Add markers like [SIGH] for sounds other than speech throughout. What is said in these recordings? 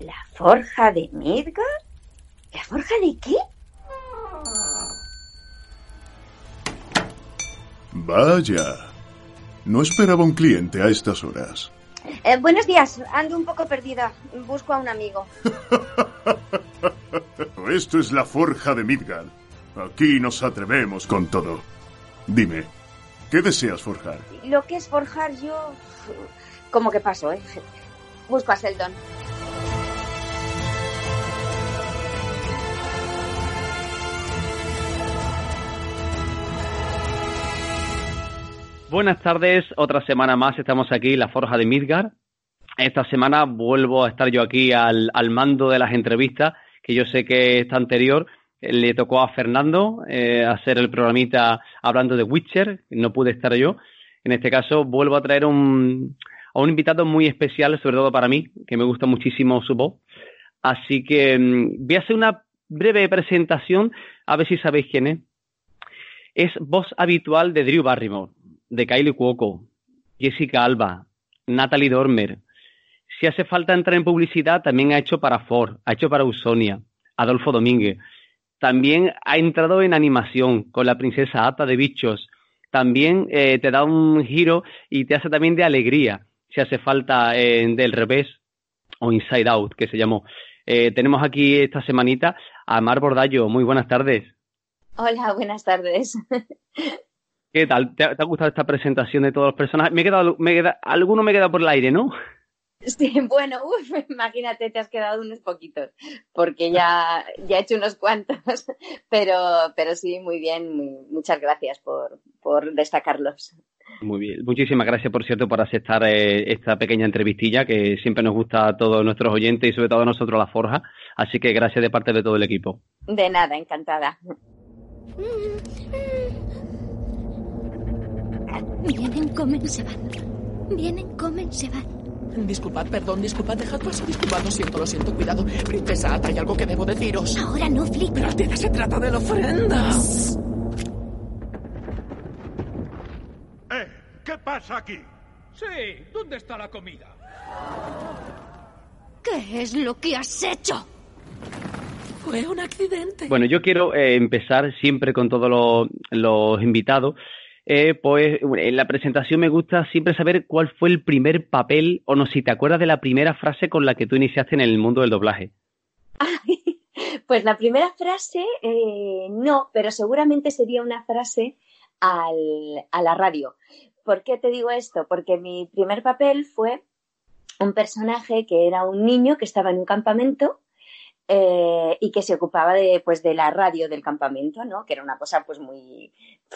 ¿La forja de Midgard? ¿La forja de qué? Vaya. No esperaba un cliente a estas horas. Eh, buenos días, ando un poco perdida. Busco a un amigo. [LAUGHS] Esto es la forja de Midgard. Aquí nos atrevemos con todo. Dime, ¿qué deseas forjar? Lo que es forjar yo... Como que paso, ¿eh? Busco a Seldon. Buenas tardes, otra semana más estamos aquí, la Forja de Midgar. Esta semana vuelvo a estar yo aquí al, mando de las entrevistas, que yo sé que esta anterior eh, le tocó a Fernando eh, hacer el programita hablando de Witcher, no pude estar yo. En este caso vuelvo a traer un, a un invitado muy especial, sobre todo para mí, que me gusta muchísimo su voz. Así que mm, voy a hacer una breve presentación, a ver si sabéis quién es. Es voz habitual de Drew Barrymore de Kylie Cuoco, Jessica Alba, Natalie Dormer. Si hace falta entrar en publicidad, también ha hecho para Ford, ha hecho para Usonia, Adolfo Domínguez. También ha entrado en animación con la princesa Ata de Bichos. También eh, te da un giro y te hace también de alegría, si hace falta eh, del revés o Inside Out, que se llamó. Eh, tenemos aquí esta semanita a Mar Bordallo. Muy buenas tardes. Hola, buenas tardes. [LAUGHS] ¿Qué tal? ¿Te, ha gustado esta presentación de todos los personajes? Me he quedado, me alguno me he quedado por el aire, ¿no? Sí, bueno, imagínate, te has quedado unos poquitos, porque ya, ya he hecho unos cuantos, pero, pero sí, muy bien, muchas gracias por, por destacarlos. Muy bien, muchísimas gracias, por cierto, por aceptar eh, esta pequeña entrevistilla que siempre nos gusta a todos nuestros oyentes y sobre todo a nosotros la Forja, así que gracias de parte de todo el equipo. De nada, encantada. [LAUGHS] Vienen, comen, se van. Vienen, comen, se van. Disculpad, perdón, disculpad, dejad pasar, disculpad, lo siento, lo siento, cuidado. Princesa hay algo que debo deciros. Ahora no, Flip. Pero Alteza, se trata de la ofrenda. ¡Eh! ¿Qué pasa aquí? Sí, ¿dónde está la comida? ¿Qué es lo que has hecho? Fue un accidente. Bueno, yo quiero eh, empezar siempre con todos los, los invitados eh, pues en la presentación me gusta siempre saber cuál fue el primer papel, o no, si te acuerdas de la primera frase con la que tú iniciaste en el mundo del doblaje. [LAUGHS] pues la primera frase, eh, no, pero seguramente sería una frase al, a la radio. ¿Por qué te digo esto? Porque mi primer papel fue un personaje que era un niño que estaba en un campamento eh, y que se ocupaba de, pues, de la radio del campamento, ¿no? Que era una cosa pues muy,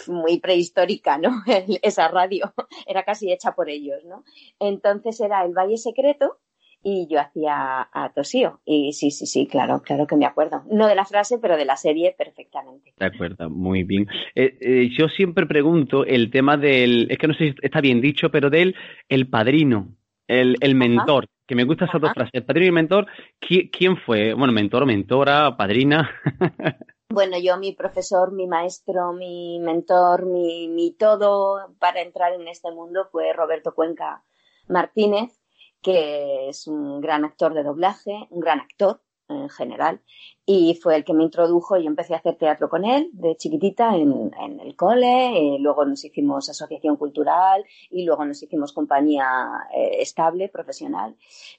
muy prehistórica, ¿no? [LAUGHS] Esa radio [LAUGHS] era casi hecha por ellos, ¿no? Entonces era el Valle Secreto y yo hacía a Tosío. Y sí, sí, sí, claro, claro que me acuerdo. No de la frase, pero de la serie perfectamente. De acuerdo, muy bien. Eh, eh, yo siempre pregunto el tema del, es que no sé si está bien dicho, pero del el padrino, el, el mentor que me gusta esas dos frases. Padrino y mentor, ¿quién fue? Bueno, mentor, mentora, padrina. [LAUGHS] bueno, yo, mi profesor, mi maestro, mi mentor, mi, mi todo para entrar en este mundo fue Roberto Cuenca Martínez, que es un gran actor de doblaje, un gran actor, en general y fue el que me introdujo y empecé a hacer teatro con él de chiquitita en, el cole, eh, luego nos hicimos asociación cultural y luego nos hicimos compañía eh, estable, profesional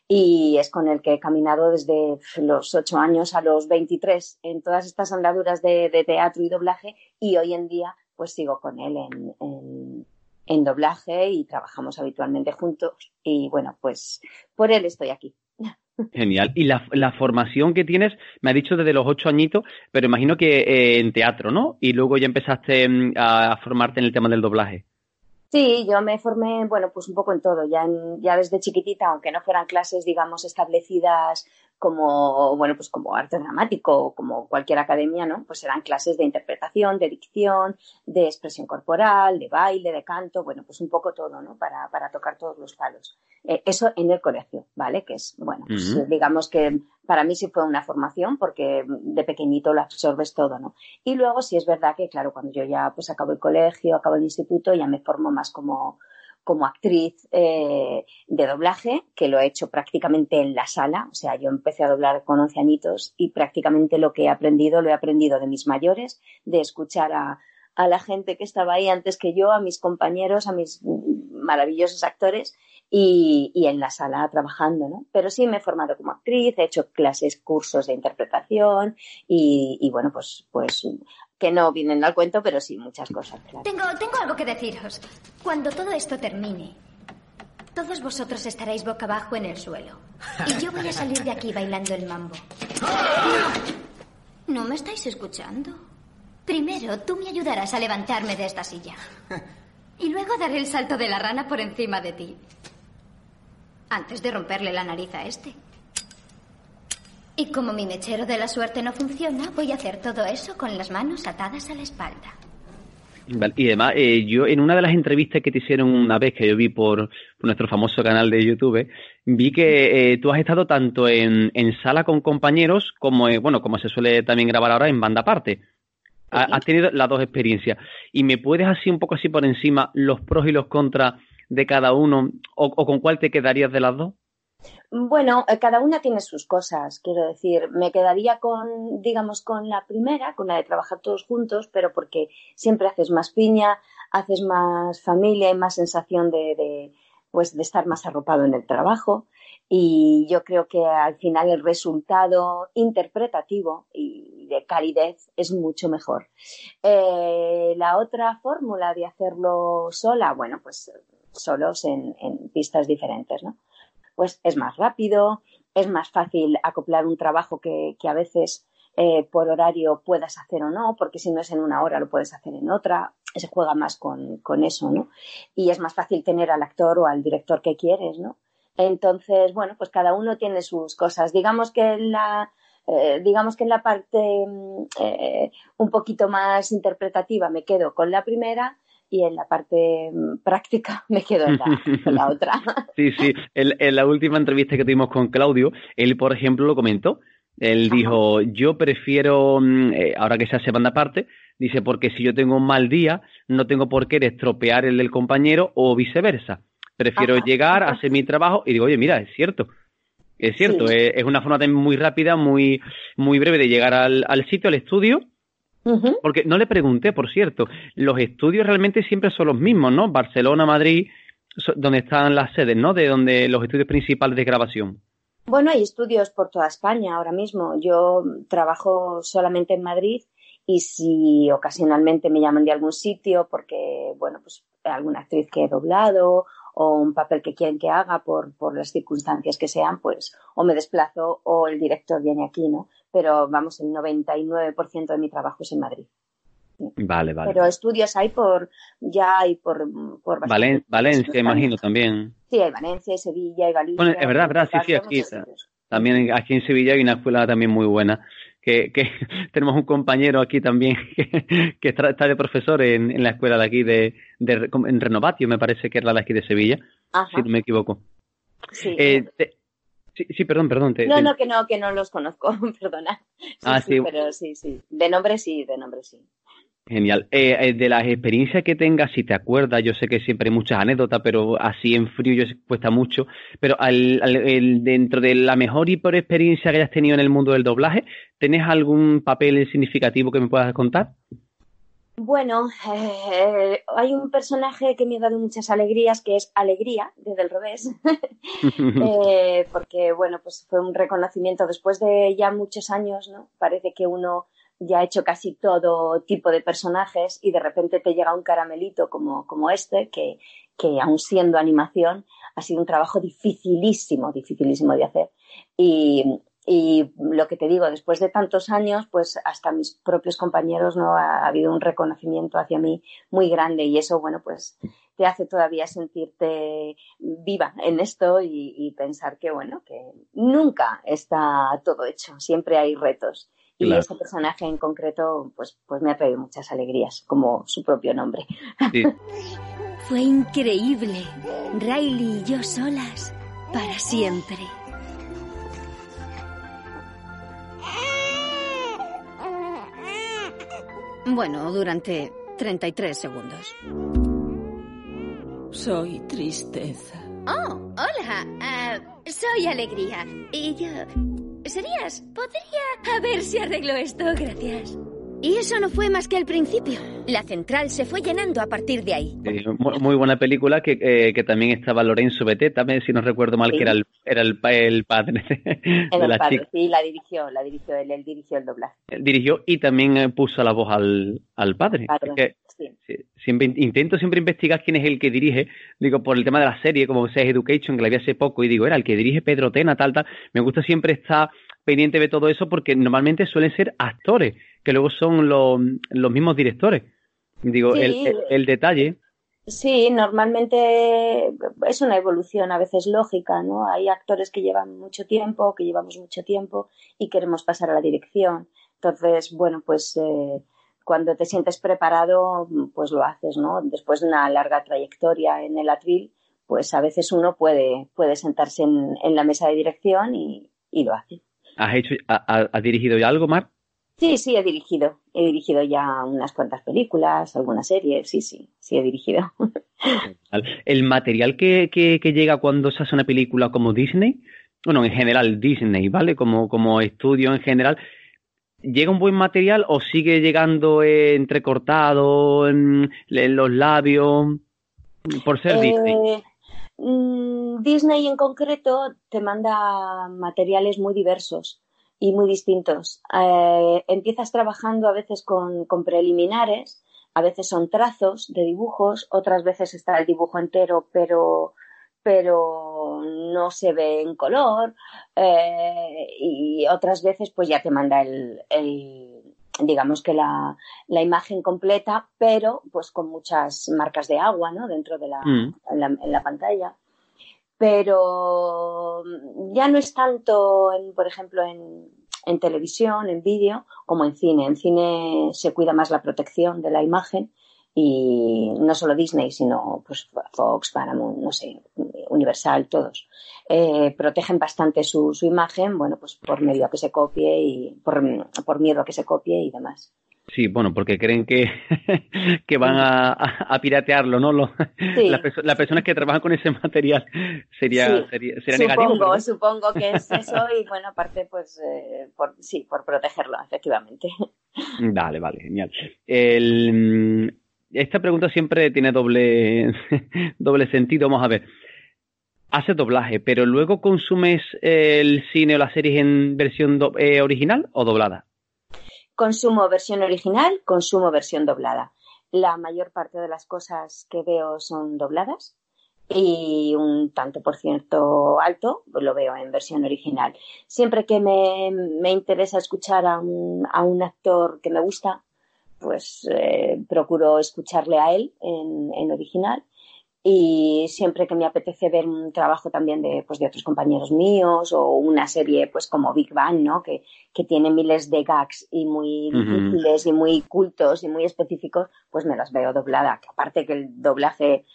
y es con el que he caminado desde los ocho años a los 23 en todas estas andaduras de, teatro y doblaje y hoy en día pues sigo con él en, en doblaje y trabajamos habitualmente juntos y bueno pues por él estoy aquí. Genial. Y la, la, formación que tienes, me ha dicho desde los ocho añitos, pero imagino que eh, en teatro, ¿no? Y luego ya empezaste mm, a, formarte en el tema del doblaje. Sí, yo me formé, bueno, pues un poco en todo, ya, ya desde chiquitita, aunque no fueran clases, digamos, establecidas como, bueno, pues como arte dramático o como cualquier academia, ¿no? Pues eran clases de interpretación, de dicción, de expresión corporal, de baile, de canto, bueno, pues un poco todo, ¿no? Para, para tocar todos los palos. Eh, eso en el colegio, ¿vale? Que es, bueno, pues digamos que para mí sí fue una formación porque de pequeñito lo absorbes todo, ¿no? Y luego sí es verdad que, claro, cuando yo ya pues acabo el colegio, acabo el instituto, ya me formo más como como actriz eh, de doblaje, que lo he hecho prácticamente en la sala. O sea, yo empecé a doblar con 11 añitos y prácticamente lo que he aprendido lo he aprendido de mis mayores, de escuchar a, a la gente que estaba ahí antes que yo, a mis compañeros, a mis maravillosos actores y, y, en la sala trabajando, ¿no? Pero sí me he formado como actriz, he hecho clases, cursos de interpretación y, y bueno, pues, pues que no vienen al cuento, pero sí muchas cosas. Claro. Tengo, tengo algo que deciros. Cuando todo esto termine, todos vosotros estaréis boca abajo en el suelo. Y yo voy a salir de aquí bailando el mambo. ¿No me estáis escuchando? Primero, tú me ayudarás a levantarme de esta silla. Y luego daré el salto de la rana por encima de ti. Antes de romperle la nariz a este. Y como mi mechero de la suerte no funciona, voy a hacer todo eso con las manos atadas a la espalda. Vale, y además, eh, yo en una de las entrevistas que te hicieron una vez que yo vi por, por nuestro famoso canal de YouTube, vi que eh, tú has estado tanto en, en, sala con compañeros como, eh, bueno, como se suele también grabar ahora en banda aparte. Has tenido las dos experiencias. ¿Y me puedes así un poco así por encima los pros y los contras de cada uno o, o con cuál te quedarías de las dos? Bueno, cada una tiene sus cosas, quiero decir, me quedaría con, digamos, con la primera, con la de trabajar todos juntos, pero porque siempre haces más piña, haces más familia y más sensación de, de pues, de estar más arropado en el trabajo. Y yo creo que al final el resultado interpretativo y de calidez es mucho mejor. Eh, la otra fórmula de hacerlo sola, bueno, pues solos en, en pistas diferentes, ¿no? Pues es más rápido, es más fácil acoplar un trabajo que, que a veces eh, por horario puedas hacer o no, porque si no es en una hora lo puedes hacer en otra, se juega más con, con eso, ¿no? Y es más fácil tener al actor o al director que quieres, ¿no? Entonces, bueno, pues cada uno tiene sus cosas. Digamos que en la, eh, digamos que en la parte eh, un poquito más interpretativa me quedo con la primera y en la parte mm, práctica [LAUGHS] me quedo en la, en la otra. [LAUGHS] Sí, sí. En, en, la última entrevista que tuvimos con Claudio, él, por ejemplo, lo comentó. Él Ajá. dijo, yo prefiero, mm, eh, ahora que se hace banda aparte, dice, porque si yo tengo un mal día, no tengo por qué estropear el del compañero o viceversa. Prefiero Ajá. llegar, Ajá. hacer mi trabajo y digo, oye, mira, es cierto. Es cierto, sí. es, es, una forma muy rápida, muy, muy breve de llegar al, al sitio, al estudio, Uh -huh. Porque no le pregunté, por cierto, los estudios realmente siempre son los mismos, ¿no? Barcelona, Madrid, donde están las sedes, ¿no? De donde los estudios principales de grabación. Bueno, hay estudios por toda España ahora mismo. Yo trabajo solamente en Madrid y si ocasionalmente me llaman de algún sitio porque, bueno, pues alguna actriz que he doblado o un papel que quieren que haga por, por las circunstancias que sean, pues o me desplazo o el director viene aquí, ¿no? Pero vamos, el 99% de mi trabajo es en Madrid. Vale, vale. Pero estudios hay por, ya hay por, por Valen, Valencia, imagino, también. Sí, hay Valencia, hay Sevilla, hay Galicia. Bueno, es verdad, verdad, sí, sí, aquí. También aquí en Sevilla hay una escuela también muy buena. Que, que [LAUGHS] tenemos un compañero aquí también [LAUGHS] que, que está, está, de profesor en, en, la escuela de aquí de, de, en Renovatio, me parece que era la de aquí de Sevilla, Ajá. si no me equivoco. Sí, eh, te, sí, sí, perdón, perdón. Te, no, te... no, que no, que no los conozco, [LAUGHS] perdona. Sí, ah, sí, sí, Pero sí, sí. De nombre sí, de nombre sí. Genial. Eh, de las experiencias que tengas, si te acuerdas, yo sé que siempre hay muchas anécdotas, pero así en frío yo cuesta mucho. Pero al, al el, dentro de la mejor y peor experiencia que hayas tenido en el mundo del doblaje, ¿tenés algún papel significativo que me puedas contar? Bueno, [LAUGHS] eh, hay un personaje que me ha dado muchas alegrías, que es Alegría, desde el revés, [LAUGHS] [LAUGHS] eh, porque, bueno, pues fue un reconocimiento después de ya muchos años, ¿no? Parece que uno ya ha hecho casi todo tipo de personajes y de repente te llega un caramelito como, como este, que, que aun siendo animación, ha sido un trabajo dificilísimo, dificilísimo de hacer. Y, y lo que te digo, después de tantos años, pues hasta mis propios compañeros no ha, ha habido un reconocimiento hacia mí muy grande y eso, bueno, pues te hace todavía sentirte viva en esto y, y pensar que, bueno, que nunca está todo hecho, siempre hay retos. Y claro. ese personaje en concreto, pues, pues me ha traído muchas alegrías, como su propio nombre. Sí. Fue increíble. Riley y yo solas, para siempre. Bueno, durante 33 segundos. Soy tristeza. Oh, hola. Ah, soy alegría. Y yo... ¿Serías? Podría... A ver si arreglo esto, gracias. Y eso no fue más que el principio. La central se fue llenando a partir de ahí. muy, buena película que, eh, que, también estaba Lorenzo Beteta, si no recuerdo mal, que era el, era el, el padre de, el la padre, Sí, la dirigió, la dirigió él, él dirigió el doblaje. dirigió y también eh, puso la voz al, al padre. siempre, intento siempre investigar quién es el que dirige, digo, por el tema de la serie, como Sex Education, que la vi hace poco, y digo, era el que dirige Pedro Tena, tal, tal. Me gusta siempre estar pendiente de todo eso porque normalmente suelen ser actores que luego son los, los mismos directores. Digo, el, el, detalle. Sí, normalmente es una evolución a veces lógica, ¿no? Hay actores que llevan mucho tiempo, que llevamos mucho tiempo y queremos pasar a la dirección. Entonces, bueno, pues eh, cuando te sientes preparado, pues lo haces, ¿no? Después de una larga trayectoria en el atril, pues a veces uno puede, puede sentarse en, en la mesa de dirección y, y lo hace. ¿Has, hecho, ha, dirigido ya algo, Mar? Sí, sí, he dirigido. He dirigido ya unas cuantas películas, algunas series, sí, sí, sí he dirigido. El material que, que, llega cuando se hace una película como Disney, bueno, en general Disney, ¿vale? Como, como estudio en general, ¿llega un buen material o sigue llegando entrecortado en, los labios por ser Disney? Eh, mm, Disney en concreto te manda materiales muy diversos y muy distintos. Eh, empiezas trabajando a veces con, preliminares, a veces son trazos de dibujos, otras veces está el dibujo entero, pero, pero no se ve en color, eh, y otras veces pues ya te manda el, digamos que la, la, imagen completa, pero pues con muchas marcas de agua, ¿no? Dentro de la, mm. en la pantalla pero ya no es tanto, en, por ejemplo, en, en televisión, en vídeo, como en cine. En cine se cuida más la protección de la imagen y no solo Disney, sino pues Fox, Paramount, no sé, Universal, todos. Eh, protegen bastante su, su, imagen, bueno, pues por medio a que se copie y por, por miedo a que se copie y demás. Sí, bueno, porque creen que, [LAUGHS] que van a, a, piratearlo, ¿no? [LAUGHS] las, personas que trabajan con ese material sería, sería, sería supongo, negativo. Supongo que es [LAUGHS] eso y, bueno, aparte, pues, eh, por, sí, por protegerlo, efectivamente. Vale, vale, genial. El, esta pregunta siempre tiene doble, [LAUGHS] doble sentido. Vamos a ver. Haces doblaje, pero luego consumes el cine o las series en versión eh, original o doblada? Consumo versión original, consumo versión doblada. La mayor parte de las cosas que veo son dobladas y un tanto por ciento alto lo veo en versión original. Siempre que me, me interesa escuchar a un, a un, actor que me gusta, pues eh, procuro escucharle a él en, en original y siempre que me apetece ver un trabajo también de, pues, de otros compañeros míos o una serie pues como Big Bang, ¿no? Que, que tiene miles de gags y muy difíciles y muy cultos y muy específicos, pues me las veo doblada. Que aparte que el doblaje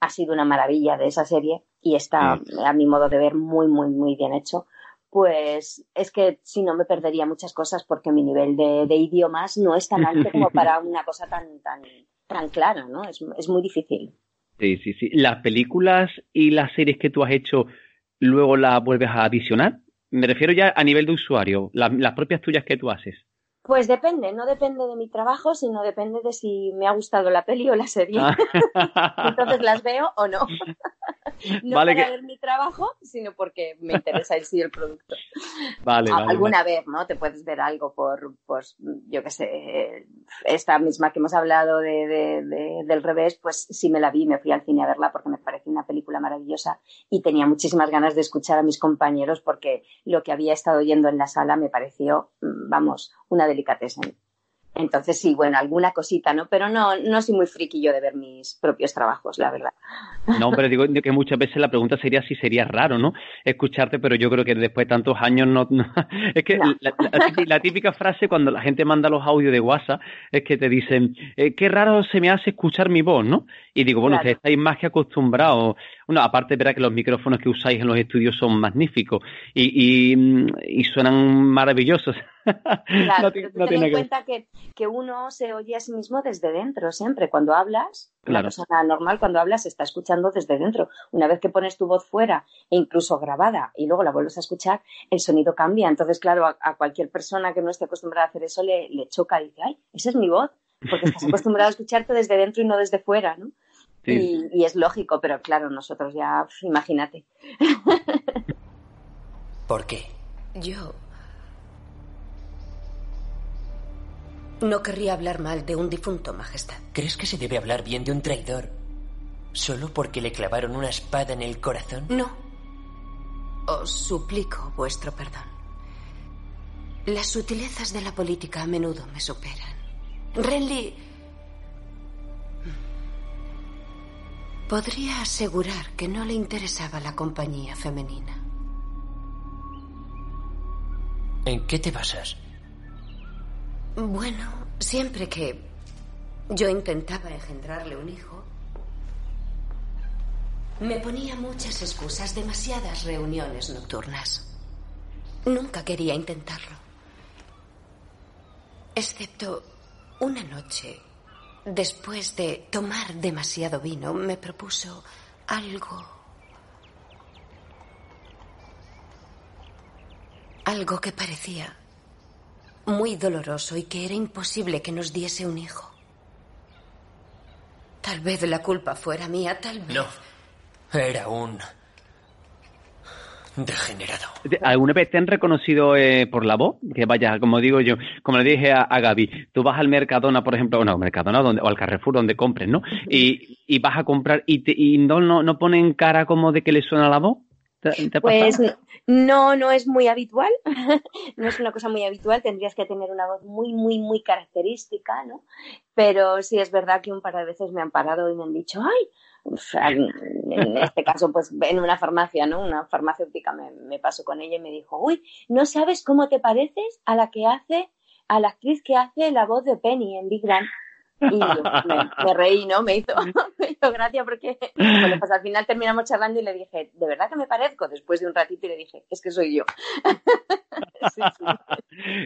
ha sido una maravilla de esa serie y está, a mi modo de ver, muy, muy, muy bien hecho. Pues es que si no me perdería muchas cosas porque mi nivel de, de idiomas no es tan alto como [LAUGHS] para una cosa tan, tan, tan clara, ¿no? Es, es muy difícil. Sí, sí, sí. ¿Las películas y las series que tú has hecho luego las vuelves a adicionar? Me refiero ya a nivel de usuario, las propias tuyas que tú haces. Pues depende, no depende de mi trabajo, sino depende de si me ha gustado la peli o la serie. Ah. [LAUGHS] Entonces las veo o no. [LAUGHS] no para ver mi trabajo, sino porque me interesa el sí el producto. Vale, vale Alguna vez, ¿no? Te puedes ver algo por, pues, yo qué sé, esta misma que hemos hablado de, de, del revés, pues sí me la vi, me fui al cine a verla porque me pareció una película maravillosa y tenía muchísimas ganas de escuchar a mis compañeros porque lo que había estado oyendo en la sala me pareció, mm, vamos, una delicatessen. Entonces sí, bueno, alguna cosita, ¿no? Pero no, no soy muy friki yo de ver mis propios trabajos, la verdad. No, pero digo que muchas veces la pregunta sería si sería raro, ¿no? Escucharte, pero yo creo que después de tantos años no... [LAUGHS] Es que La, típica frase cuando la gente manda los audios de WhatsApp es que te dicen, eh, qué raro se me hace escuchar mi voz, ¿no? Y digo, bueno, que estáis más que acostumbrados Bueno, aparte, verá que los micrófonos que usáis en los estudios son magníficos y, y, suenan maravillosos. [LAUGHS] Claro, pero ten en cuenta que, que, uno se oye a sí mismo desde dentro siempre. Cuando hablas, la persona normal cuando hablas se está escuchando desde dentro. Una vez que pones tu voz fuera e incluso grabada y luego la vuelves a escuchar, el sonido cambia. Entonces, claro, a, cualquier persona que no esté acostumbrada a hacer eso le, le choca y dice, ay, esa es mi voz, porque estás [LAUGHS] acostumbrado a escucharte desde dentro y no desde fuera, ¿no? Y, es lógico, pero claro, nosotros ya, imagínate. ¿Por qué? Yo... No querría hablar mal de un difunto, Majestad. ¿Crees que se debe hablar bien de un traidor solo porque le clavaron una espada en el corazón? No. Os suplico vuestro perdón. Las sutilezas de la política a menudo me superan. Renly Podría asegurar que no le interesaba la compañía femenina. ¿En qué te basas? Bueno, siempre que yo intentaba engendrarle un hijo, me ponía muchas excusas, demasiadas reuniones nocturnas. Nunca quería intentarlo. Excepto una noche Después de tomar demasiado vino, me propuso algo. Algo que parecía muy doloroso y que era imposible que nos diese un hijo. Tal vez la culpa fuera mía, tal vez. No, era un Degenerado. ¿Alguna vez te han reconocido eh, por la voz? Que vaya, como digo yo, como le dije a, Gaby, tú vas al Mercadona, por ejemplo, o no, Mercadona donde, o al Carrefour donde compres, ¿no? Y, y vas a comprar y, y no, no, no ponen cara como de que le suena la voz. Pues no, no es muy habitual, [LAUGHS] no es una cosa muy habitual, tendrías que tener una voz muy, muy, muy característica, ¿no? Pero sí es verdad que un par de veces me han parado y me han dicho, ay, en este caso, pues en una farmacia, ¿no? Una farmacéutica me, me pasó con ella y me dijo, uy, ¿no sabes cómo te pareces a la que hace, a la actriz que hace la voz de Penny en Big Bang? Y me, reí, ¿no? Me hizo, [LAUGHS] me hizo gracia porque bueno, pues al final terminamos charlando y le dije, ¿de verdad que me parezco? Después de un ratito y le dije, es que soy yo. [LAUGHS]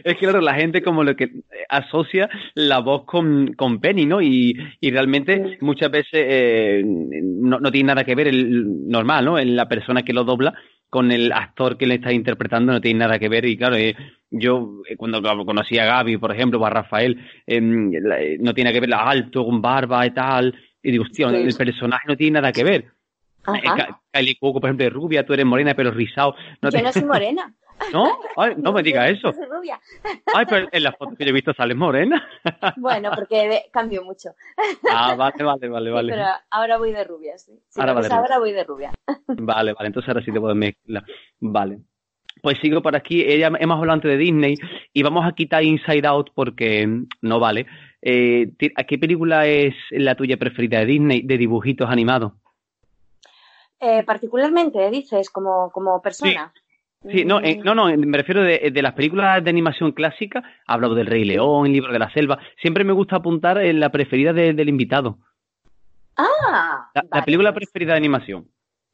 Es que claro, la gente como lo que asocia la voz con, con Penny, ¿no? Y, y realmente muchas veces eh, no, no, tiene nada que ver el normal, ¿no? En la persona que lo dobla con el actor que le está interpretando no tiene nada que ver y claro, eh, yo eh, cuando conocí a Gaby, por ejemplo, o a Rafael, em, eh, no tiene que ver la alto, con barba y tal, y digo, hostia, el personaje no tiene nada que ver. Kylie Cuoco, por ejemplo, es rubia, tú eres morena, pero rizado. No yo no soy [LAUGHS] morena. ¿No? Ay, no me digas eso. [LAUGHS] Ay, pero en las fotos que yo he visto sales morena. [LAUGHS] Bueno, porque cambio mucho. Ah, vale, vale, vale, vale. pero ahora voy de rubia, sí. ahora, ahora voy de rubia. [LAUGHS] Vale, vale, entonces ahora sí te puedo mezclar. Vale. Pues sigo por aquí. Ella, hemos hablado antes de Disney y vamos a quitar Inside Out porque no vale. Eh, qué película es la tuya preferida de Disney de dibujitos animados? Eh, particularmente, dices, como, como persona. Sí, no, eh, no, no, me refiero de, de, las películas de animación clásica, hablo del Rey León, el Libro de la Selva, siempre me gusta apuntar en la preferida del invitado. Ah, la, película preferida de animación.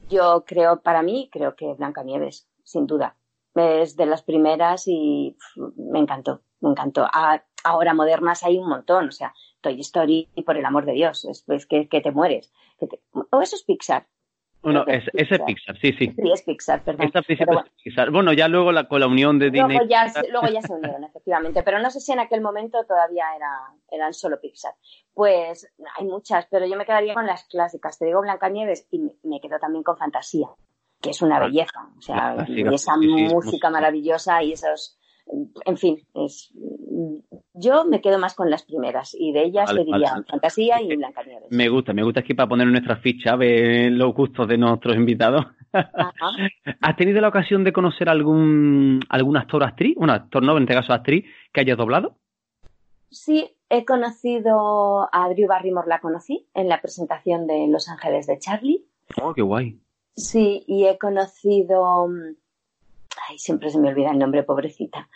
Yo creo, para mí, creo que Blancanieves, sin duda. Es de las primeras y me encantó, me encantó. ahora modernas hay un montón, o sea, Toy Story, por el amor de Dios, es, que, que, te mueres. O eso es Pixar, bueno, es, ese es Pixar, sí, sí. Sí, es Pixar, perdón. bueno. es Pixar. Bueno, ya luego la, con la unión de Disney. Luego ya, luego ya se unieron, efectivamente. Pero no sé si en aquel momento todavía era, eran solo Pixar. Pues hay muchas, pero yo me quedaría con las clásicas. Te digo Blancanieves y me, quedo también con Fantasía, que es una ah, belleza. O sea, esa música maravillosa y esos en fin, es, yo me quedo más con las primeras y de ellas te diría Fantasía y Blancanieves. Me gusta, me gusta aquí para poner nuestra ficha, ver los gustos de nuestros invitados. [LAUGHS] ¿Has tenido la ocasión de conocer algún, algún actor o actriz, un actor no, en este caso actriz, que haya doblado? Sí, he conocido a Drew Barrymore, la conocí en la presentación de Los Ángeles de Charlie. Oh, qué guay. Sí, y he conocido ay, siempre se me olvida el nombre, pobrecita,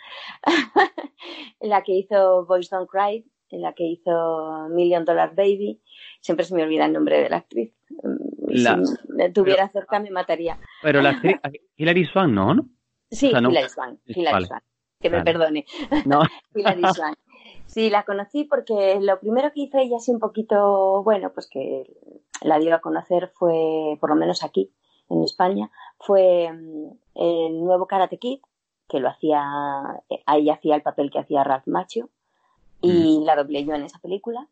[LAUGHS] la que hizo Boys Don't Cry, la que hizo Million Dollar Baby, siempre se me olvida el nombre de la actriz. La- si tuviera cerca me mataría. Pero la actriz, Hilary Swank, ¿no? Sí, O sea, no- Hilary Swank, Hilary Vale. Swank, que me perdone. No. [LAUGHS] Hilary Swank. Sí, la conocí porque lo primero que hizo ella así un poquito, bueno, pues que la dio a conocer fue, por lo menos aquí, en España, fue mm, el nuevo Karate Kid, que lo hacía, eh, ahí hacía el papel que hacía Ralph Macchio, y la doblé yo en esa película.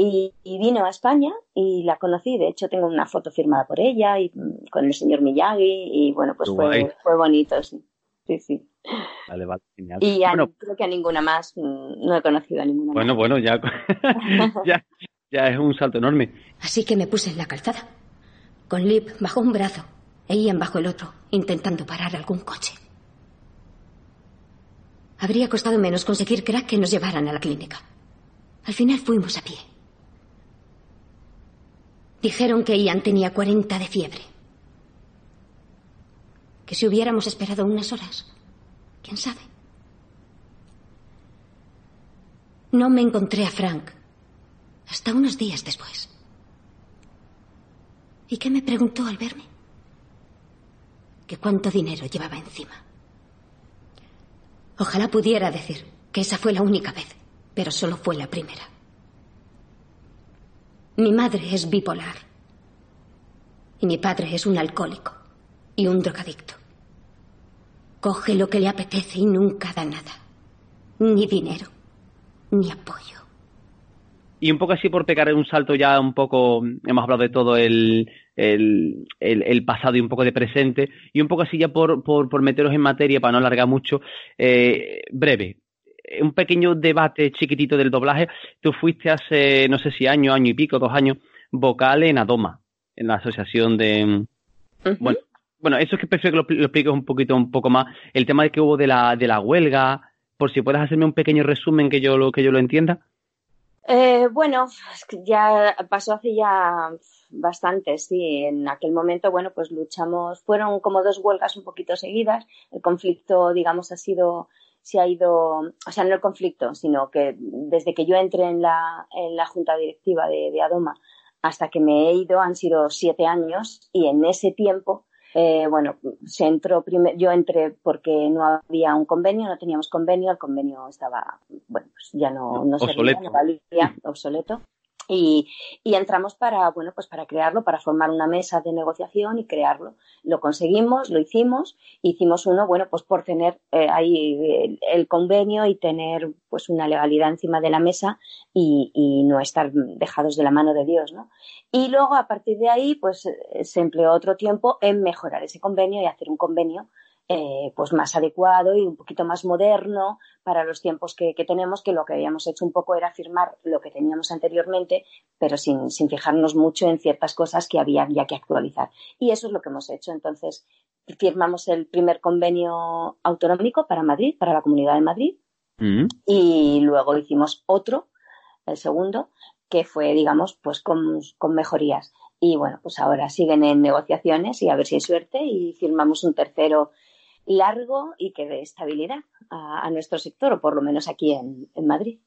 Y, y vino a España y la conocí, de hecho tengo una foto firmada por ella y mm, con el señor Miyagi y bueno, pues fue, fue bonito, sí. Sí, sí. Vale, vale, genial. Y a- bueno, creo que a ninguna más, mm, no he conocido a ninguna bueno, bueno, ya, [LAUGHS] ya, ya es un salto enorme. Así que me puse en la calzada, con Lip bajo un brazo e Ian bajo el otro, intentando parar algún coche. Habría costado menos conseguir crack que nos llevaran a la clínica. Al final fuimos a pie. Dijeron que Ian tenía 40 de fiebre. Que si hubiéramos esperado unas horas, quién sabe. No me encontré a Frank hasta unos días después. ¿Y qué me preguntó al verme? Que cuánto dinero llevaba encima. Ojalá pudiera decir que esa fue la única vez, pero solo fue la primera. Mi madre es bipolar. Y mi padre es un alcohólico y un drogadicto. Coge lo que le apetece y nunca da nada. Ni dinero, ni apoyo. Y un poco así por pegar un salto ya un poco, hemos hablado de todo el, el, el- el pasado y un poco de presente, y un poco así ya por, por, por meteros en materia, para no alargar mucho, eh, breve, un pequeño debate chiquitito del doblaje. Tú fuiste hace, no sé si año, año y pico, dos años, vocal en Adoma, en la asociación de... Bueno, bueno, eso es que prefiero que lo, lo expliques un poquito, un poco más. El tema de que hubo de la, de la huelga, por si puedes hacerme un pequeño resumen que yo lo, que yo lo entienda. Eh, bueno, ya pasó hace ya bastante, sí. En aquel momento, bueno, pues luchamos, fueron como dos huelgas un poquito seguidas. El conflicto, digamos, ha sido, se ha ido, o sea, no el conflicto, sino que desde que yo entré en la, en la junta directiva de, de Adoma hasta que me he ido han sido siete años y en ese tiempo eh, bueno, se entró yo entré porque no había un convenio, no teníamos convenio, el convenio estaba, bueno, pues ya no, no servía, Obsoleto. no valía, obsoleto. Y, y entramos para, bueno, pues para crearlo, para formar una mesa de negociación y crearlo. Lo conseguimos, lo hicimos, hicimos uno, bueno, pues por tener eh, ahí el, el convenio y tener pues una legalidad encima de la mesa y, y no estar dejados de la mano de Dios, ¿no? Y luego, a partir de ahí, pues eh, se empleó otro tiempo en mejorar ese convenio y hacer un convenio eh, pues más adecuado y un poquito más moderno para los tiempos que, que tenemos, que lo que habíamos hecho un poco era firmar lo que teníamos anteriormente, pero sin, sin fijarnos mucho en ciertas cosas que había ya que actualizar. Y eso es lo que hemos hecho. Entonces, firmamos el primer convenio autonómico para Madrid, para la Comunidad de Madrid, Mm. y luego hicimos otro, el segundo, que fue, digamos, pues con, con mejorías. Y bueno, pues ahora siguen en negociaciones y a ver si hay suerte y firmamos un tercero largo y que dé estabilidad a, a nuestro sector, o por lo menos aquí en, en Madrid.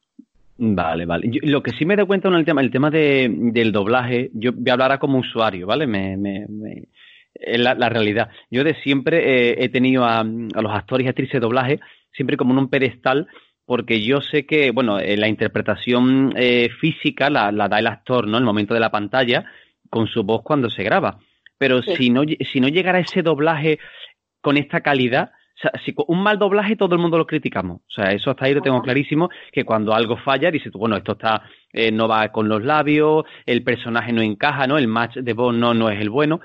Vale, vale. Yo- lo que sí me doy cuenta en el tema, el tema de, del doblaje, yo voy a hablar ahora como usuario, ¿vale? Me, me, me- es la, la realidad. Yo de siempre eh, he tenido a, a los actores y actrices de doblaje siempre como en un pedestal, porque yo sé que, bueno, eh, la interpretación eh, física la, la da el actor, ¿no? El momento de la pantalla, con su voz cuando se graba. Pero Sí. si no, si no llegara ese doblaje con esta calidad, o sea, si un mal doblaje todo el mundo lo criticamos. O sea, eso hasta ahí lo tengo clarísimo, que cuando algo falla, dices tú, bueno, esto está, eh, no va con los labios, el personaje no encaja, ¿no? El match de voz no, no es el bueno.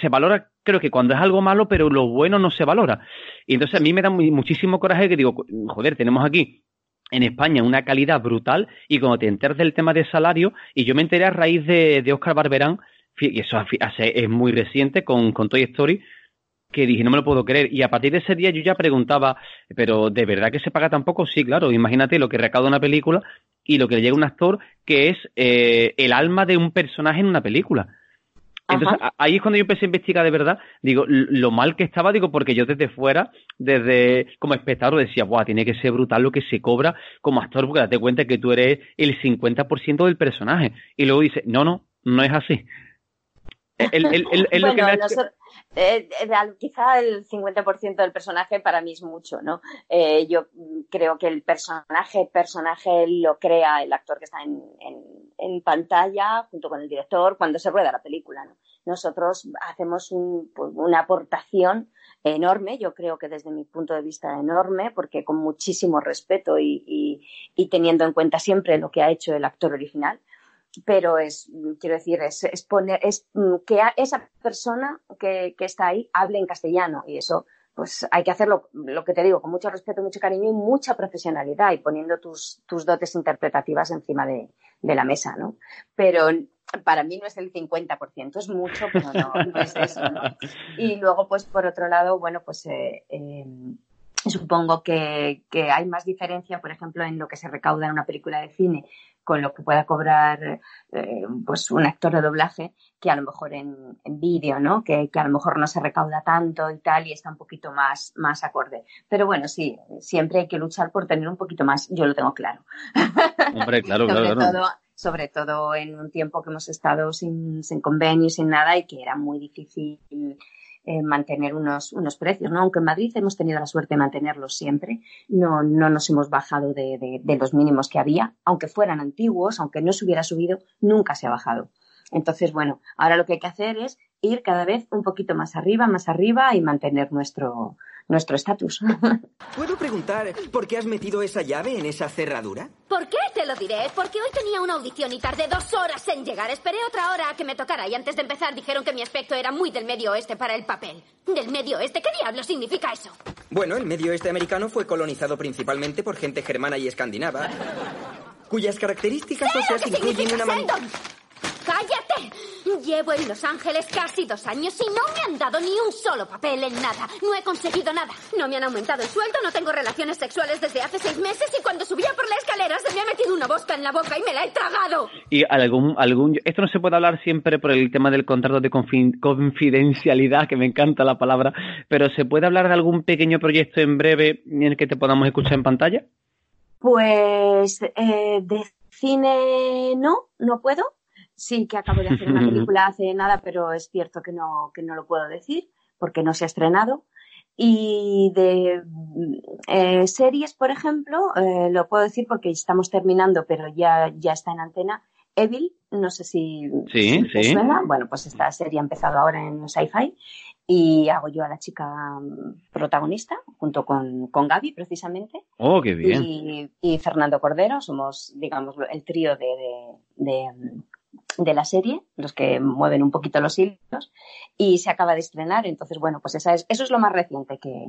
Se valora, creo que cuando es algo malo, pero lo bueno no se valora. Y entonces a mí me da muy- muchísimo coraje que digo, joder, tenemos aquí en España una calidad brutal y cuando te enteras del tema de salario, y yo me enteré a raíz de, de Oscar Barberán, y eso es muy reciente con, con Toy Story, que dije, no me lo puedo creer. Y a partir de ese día yo ya preguntaba, pero ¿de verdad que se paga tan poco? Sí, claro, imagínate lo que recauda una película y lo que le llega a un actor que es eh, el alma de un personaje en una película. Entonces, ahí es cuando yo empecé a investigar de verdad, digo, lo mal que estaba, digo, porque yo desde fuera, desde como espectador, decía, Buah, tiene que ser brutal lo que se cobra como actor, porque date cuenta que tú eres el 50% del personaje. Y luego dice, no, no, no es así. Quizá el 50% del personaje para mí es mucho, ¿no? Eh, yo creo que el personaje, personaje lo crea el actor que está en, en, pantalla junto con el director cuando se rueda la película, ¿no? Nosotros hacemos pues, una aportación enorme, yo creo que desde mi punto de vista enorme, porque con muchísimo respeto y, y teniendo en cuenta siempre lo que ha hecho el actor original pero es, quiero decir, es, poner, es mm, que esa persona que, que, está ahí hable en castellano y eso, pues hay que hacerlo, lo que te digo, con mucho respeto, mucho cariño y mucha profesionalidad y poniendo tus, tus dotes interpretativas encima de, de la mesa, ¿no? Pero para mí no es el 50%, es mucho, pero no, no es eso, ¿no? Y luego, pues por otro lado, bueno, pues eh, eh, supongo que, que, hay más diferencia, por ejemplo, en lo que se recauda en una película de cine con lo que pueda cobrar eh, pues un actor de doblaje que a lo mejor en, en vídeo, ¿no? Que, que, a lo mejor no se recauda tanto y tal y está un poquito más, más acorde. Pero bueno, sí, siempre hay que luchar por tener un poquito más, yo lo tengo claro. [LAUGHS] Hombre, claro, claro, Todo, sobre todo en un tiempo que hemos estado sin, sin convenio, sin nada y que era muy difícil eh, mantener unos, unos precios, ¿no? Aunque en Madrid hemos tenido la suerte de mantenerlos siempre, no, no nos hemos bajado de, de, de los mínimos que había, aunque fueran antiguos, aunque no se hubiera subido, nunca se ha bajado. Entonces, bueno, ahora lo que hay que hacer es ir cada vez un poquito más arriba, más arriba y mantener nuestro nuestro estatus. [LAUGHS] ¿Puedo preguntar por qué has metido esa llave en esa cerradura? ¿Por qué? Te lo diré. Porque hoy tenía una audición y tardé dos horas en llegar. Esperé otra hora a que me tocara y antes de empezar dijeron que mi aspecto era muy del medio oeste para el papel. ¿Del medio oeste? ¿Qué diablo significa eso? Bueno, el medio oeste americano fue colonizado principalmente por gente germana y escandinava, cuyas características óseas incluyen una... Man... ¡Cállate! Llevo en Los Ángeles casi dos años y no me han dado ni un solo papel en nada. No he conseguido nada. No me han aumentado el sueldo, no tengo relaciones sexuales desde hace seis meses y cuando subía por la escalera se me ha metido una bosca en la boca y me la he tragado. Y algún, algún, esto no se puede hablar siempre por el tema del contrato de confidencialidad, que me encanta la palabra, pero ¿se puede hablar de algún pequeño proyecto en breve en el que te podamos escuchar en pantalla? Pues eh, de cine no, no puedo sí que acabo de hacer una [LAUGHS] película hace nada, pero es cierto que no, que no lo puedo decir porque no se ha estrenado. Y de eh, series, por ejemplo, eh, lo puedo decir porque estamos terminando, pero ya, ya está en antena. Evil, no sé si, sí, si sí. suena. Bueno, pues esta serie ha empezado ahora en Sci-Fi y hago yo a la chica protagonista junto con, con Gaby, precisamente. Oh, qué bien. Y, y Fernando Cordero, somos, digamos, el trío de, de, de de la serie, los que mueven un poquito los hilos, y se acaba de estrenar. Entonces, bueno, pues esa es, eso es lo más reciente que,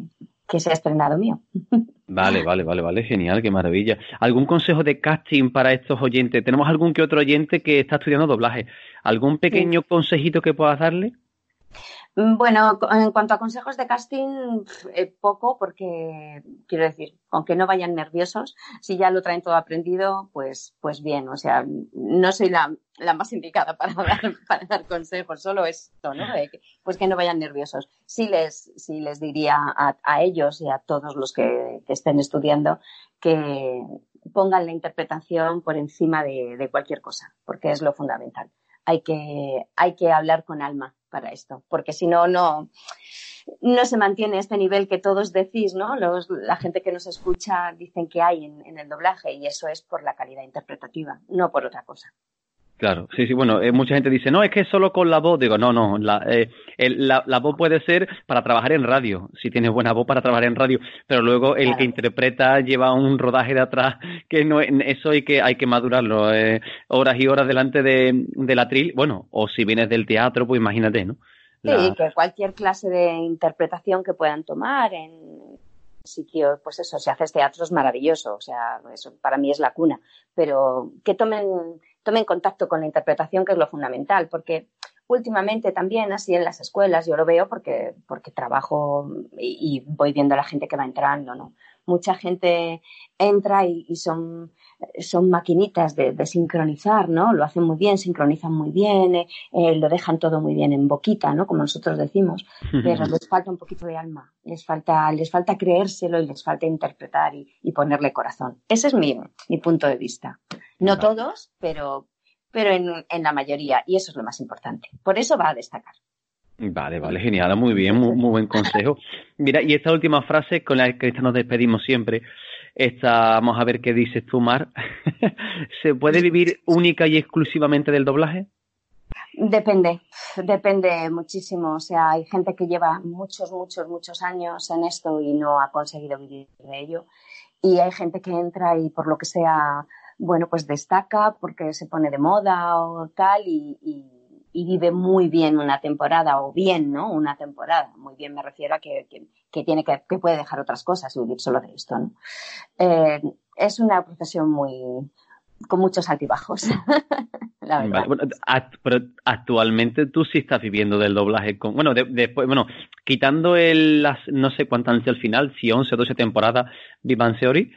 que se ha estrenado mío. [LAUGHS] Vale, vale, vale, vale, genial, qué maravilla. ¿Algún consejo de casting para estos oyentes? ¿Tenemos algún que otro oyente que está estudiando doblaje? ¿Algún pequeño sí. consejito que puedas darle? Mm, bueno, en cuanto a consejos de casting, eh, poco, porque quiero decir, aunque no vayan nerviosos, si ya lo traen todo aprendido, pues, pues bien, o sea, no soy la, la más indicada [LAUGHS] para dar, para dar consejos, solo esto, ¿no? Eh, pues que no vayan nerviosos. Sí les, sí les diría a, a ellos y a todos los que, que, estén estudiando que pongan la interpretación por encima de, de cualquier cosa, porque es lo fundamental. Hay que, hay que hablar con alma para esto, porque si no, no, no se mantiene este nivel que todos decís, ¿no? Los, la gente que nos escucha dicen que hay en, en, el doblaje y eso es por la calidad interpretativa, no por otra cosa. Claro, sí, sí, bueno, eh, mucha gente dice, no, es que solo con la voz, digo, no, no, la, eh, el, la, la, voz puede ser para trabajar en radio, si tienes buena voz para trabajar en radio, pero luego el claro. que interpreta lleva un rodaje de atrás, que no, eso hay que, hay que madurarlo, eh, horas y horas delante de, de la tril, bueno, o si vienes del teatro, pues imagínate, ¿no? La... Sí, que cualquier clase de interpretación que puedan tomar en sitios, pues eso, si haces teatro es maravilloso, o sea, eso para mí es la cuna, pero que tomen tomen contacto con la interpretación, que es lo fundamental, porque últimamente también así en las escuelas, yo lo veo porque, porque trabajo y, y voy viendo a la gente que va entrando, ¿no? Mucha gente entra y, y son, son maquinitas de, de, sincronizar, ¿no? Lo hacen muy bien, sincronizan muy bien, eh, eh, lo dejan todo muy bien en boquita, ¿no? Como nosotros decimos, pero les falta un poquito de alma, les falta, les falta creérselo y les falta interpretar y, y ponerle corazón. Ese es mi, mi punto de vista. No todos, pero, pero en, en la mayoría, y eso es lo más importante. Por eso va a destacar. Vale, vale, genial, muy bien, muy, buen consejo. Mira, y esta última frase con la que nos despedimos siempre, esta, vamos a ver qué dices tú, Mar. [LAUGHS] ¿Se puede vivir única y exclusivamente del doblaje? Depende, depende muchísimo. O sea, hay gente que lleva muchos, muchos, muchos años en esto y no ha conseguido vivir de ello. Y hay gente que entra y por lo que sea, bueno, pues destaca porque se pone de moda o tal y, y vive muy bien una temporada, o bien, ¿no? Una temporada. Muy bien me refiero a que, que, tiene que, que, puede dejar otras cosas y vivir solo de esto, ¿no? Eh, es una profesión muy, con muchos altibajos. [LAUGHS] la verdad. Vale, pero actualmente tú sí estás viviendo del doblaje con, bueno, de, después, bueno, quitando el, las, no sé cuántas han sido al final, si 11 o 12 temporadas de Van Theory,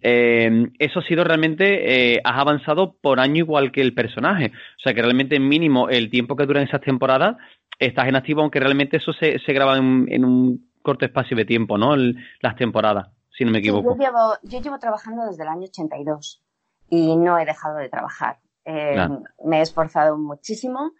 eh, eso ha sido realmente, eh, has avanzado por año igual que el personaje. O sea que realmente mínimo el tiempo que duran esas temporadas estás en activo, aunque realmente eso se, se graba en, en, un corto espacio de tiempo, ¿no? El, las temporadas, si no me equivoco. Sí, yo, llevo, yo llevo trabajando desde el año 82 y no he dejado de trabajar. Eh, claro. Me he esforzado muchísimo.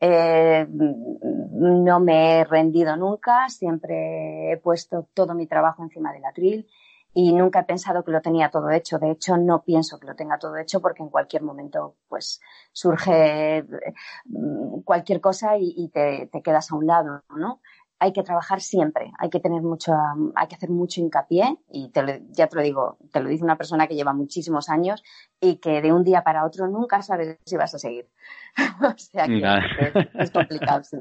Eh, no me he rendido nunca, siempre he puesto todo mi trabajo encima del atril y nunca he pensado que lo tenía todo hecho. De hecho, no pienso que lo tenga todo hecho porque en cualquier momento pues surge cualquier cosa y, y te, te, quedas a un lado, ¿no? Hay que trabajar siempre, hay que tener mucho, hay que hacer mucho hincapié y te lo, ya te lo digo, te lo dice una persona que lleva muchísimos años y que de un día para otro nunca sabes si vas a seguir. [LAUGHS] o sea que vale. es, es, complicado. Sí.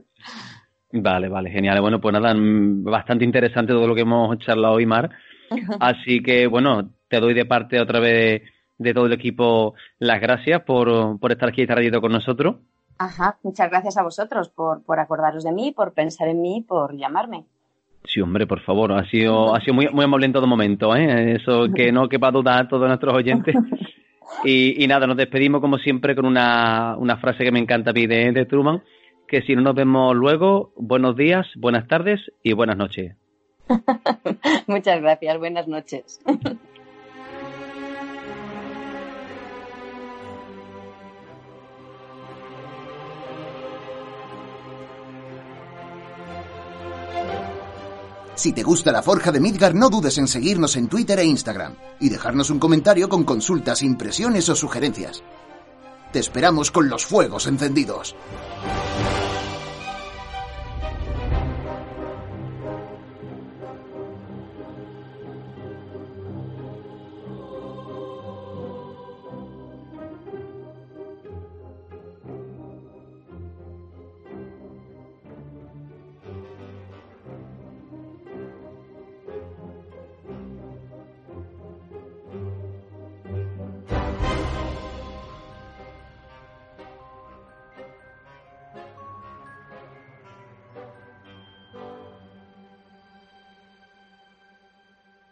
Vale, vale, genial. Bueno, pues nada, bastante interesante todo lo que hemos charlado hoy, Mar. [LAUGHS] Así que, bueno, te doy de parte otra vez de todo el equipo las gracias por, por estar aquí este con nosotros. Ajá, muchas gracias a vosotros por, por acordaros de mí, por pensar en mí, por llamarme. Sí, hombre, por favor, ha sido, ha sido muy, muy amable en todo momento, ¿eh? Eso que no quepa duda a todos nuestros oyentes. [LAUGHS] Y, y, nada, nos despedimos como siempre con una, una frase que me encanta a mí de, de Truman, que si no nos vemos luego, buenos días, buenas tardes y buenas noches. [LAUGHS] Muchas gracias, buenas noches. Si te gusta la Forja de Midgar, no dudes en seguirnos en Twitter e Instagram y dejarnos un comentario con consultas, impresiones o sugerencias. Te esperamos con los fuegos encendidos.